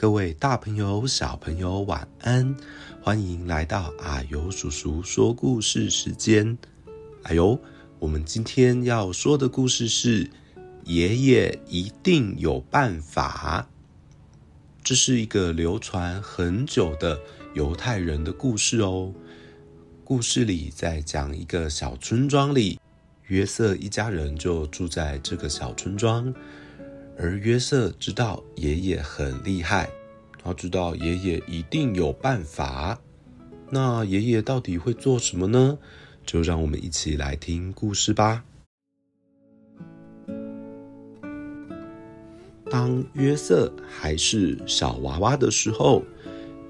各位大朋友、小朋友，晚安！欢迎来到阿尤叔叔说故事时间。啊呦，我们今天要说的故事是《爷爷一定有办法》。这是一个流传很久的犹太人的故事哦。故事里在讲一个小村庄里，约瑟一家人就住在这个小村庄。而约瑟知道爷爷很厉害，他知道爷爷一定有办法。那爷爷到底会做什么呢？就让我们一起来听故事吧。当约瑟还是小娃娃的时候，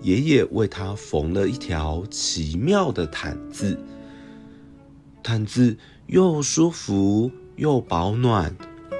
爷爷为他缝了一条奇妙的毯子，毯子又舒服又保暖。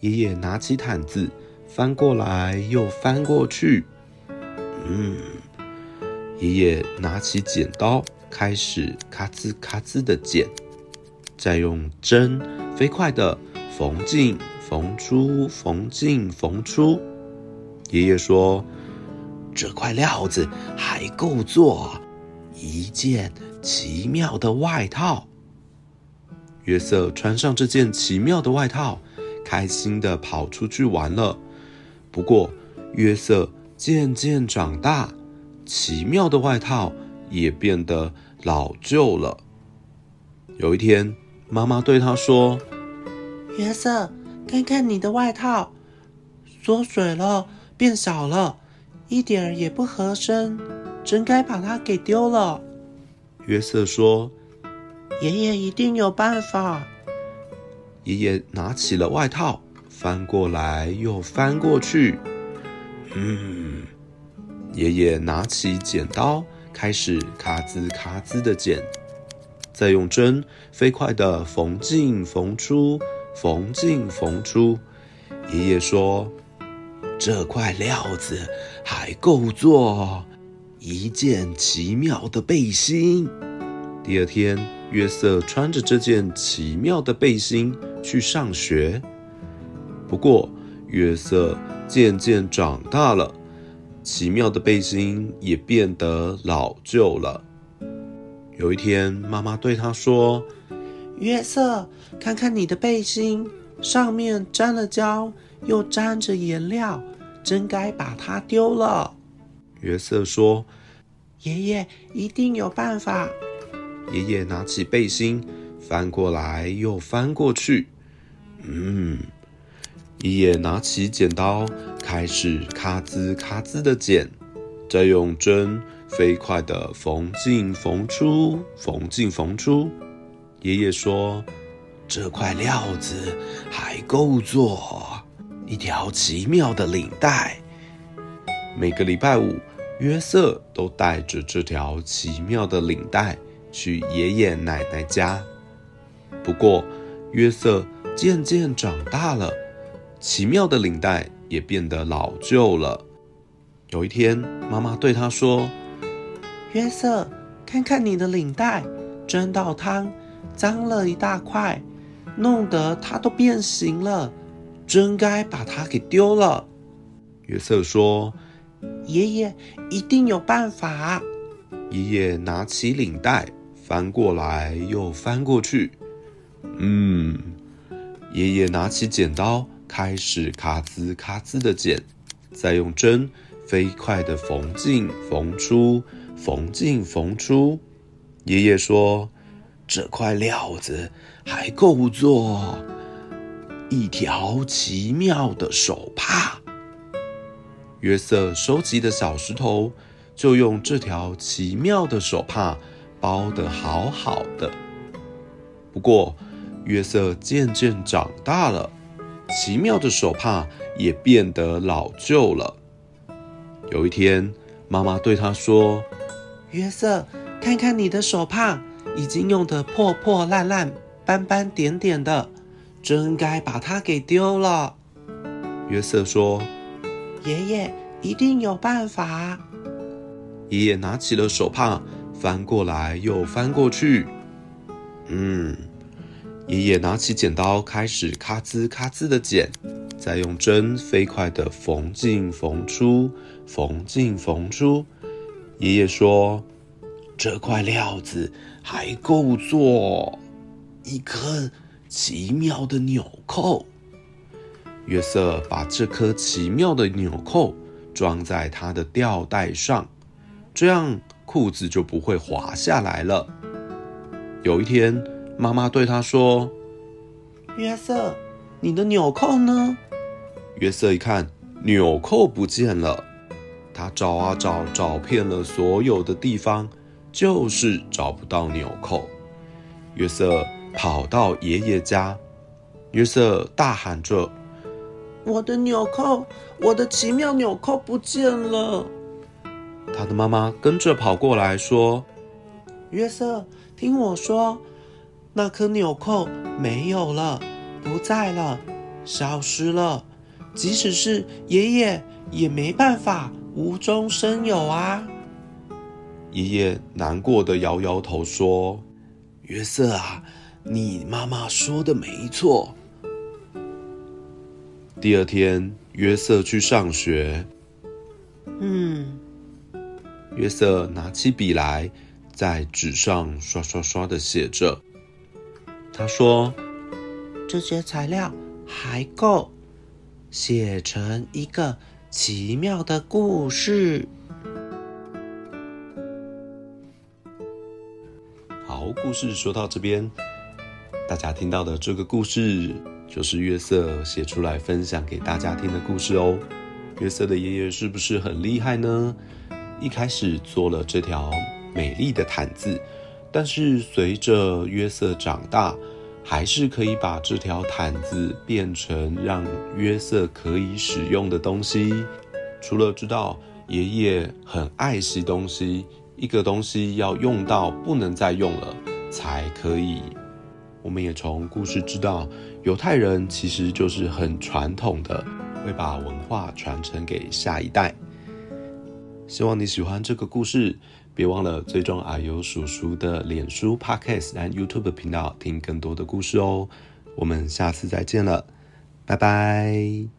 爷爷拿起毯子，翻过来又翻过去。嗯，爷爷拿起剪刀，开始咔吱咔吱的剪，再用针飞快的缝进缝出，缝进缝出。爷爷说：“这块料子还够做一件奇妙的外套。”约瑟穿上这件奇妙的外套。开心的跑出去玩了。不过，约瑟渐渐长大，奇妙的外套也变得老旧了。有一天，妈妈对他说：“约瑟，看看你的外套，缩水了，变小了，一点儿也不合身，真该把它给丢了。”约瑟说：“爷爷一定有办法。”爷爷拿起了外套，翻过来又翻过去。嗯，爷爷拿起剪刀，开始咔吱咔吱的剪，再用针飞快的缝进缝出，缝进缝出。爷爷说：“这块料子还够做一件奇妙的背心。”第二天，约瑟穿着这件奇妙的背心去上学。不过，约瑟渐渐长大了，奇妙的背心也变得老旧了。有一天，妈妈对他说：“约瑟，看看你的背心，上面沾了胶，又沾着颜料，真该把它丢了。”约瑟说：“爷爷一定有办法。”爷爷拿起背心，翻过来又翻过去。嗯，爷爷拿起剪刀，开始咔吱咔吱的剪，再用针飞快的缝进缝出，缝进缝出。爷爷说：“这块料子还够做一条奇妙的领带。”每个礼拜五，约瑟都带着这条奇妙的领带。去爷爷奶奶家。不过，约瑟渐渐长大了，奇妙的领带也变得老旧了。有一天，妈妈对他说：“约瑟，看看你的领带，沾到汤，脏了一大块，弄得它都变形了，真该把它给丢了。”约瑟说：“爷爷一定有办法。”爷爷拿起领带，翻过来又翻过去。嗯，爷爷拿起剪刀，开始咔吱咔吱的剪，再用针飞快的缝进缝出，缝进缝出。爷爷说：“这块料子还够做一条奇妙的手帕。”约瑟收集的小石头就用这条奇妙的手帕包得好好的。不过，约瑟渐渐长大了，奇妙的手帕也变得老旧了。有一天，妈妈对他说：“约瑟，看看你的手帕，已经用得破破烂烂、斑斑点点的，真该把它给丢了。”约瑟说：“爷爷一定有办法。”爷爷拿起了手帕，翻过来又翻过去。嗯。爷爷拿起剪刀，开始咔吱咔吱的剪，再用针飞快的缝进缝出，缝进缝出。爷爷说：“这块料子还够做一颗奇妙的纽扣。”约瑟把这颗奇妙的纽扣装在他的吊带上，这样裤子就不会滑下来了。有一天，妈妈对他说：“约瑟，你的纽扣呢？”约瑟一看，纽扣不见了。他找啊找，找遍了所有的地方，就是找不到纽扣。约瑟跑到爷爷家，约瑟大喊着：“我的纽扣，我的奇妙纽扣不见了！”他的妈妈跟着跑过来说：“约瑟，听我说。”那颗纽扣没有了，不在了，消失了。即使是爷爷也没办法无中生有啊！爷爷难过的摇摇头说：“约瑟啊，你妈妈说的没错。”第二天，约瑟去上学。嗯，约瑟拿起笔来，在纸上刷刷刷的写着。他说：“这些材料还够写成一个奇妙的故事。”好，故事说到这边，大家听到的这个故事就是约瑟写出来分享给大家听的故事哦。约瑟的爷爷是不是很厉害呢？一开始做了这条美丽的毯子。但是随着约瑟长大，还是可以把这条毯子变成让约瑟可以使用的东西。除了知道爷爷很爱惜东西，一个东西要用到不能再用了才可以。我们也从故事知道，犹太人其实就是很传统的，会把文化传承给下一代。希望你喜欢这个故事。别忘了追踪啊呦叔叔的脸书、Podcast 和 YouTube 频道，听更多的故事哦。我们下次再见了，拜拜。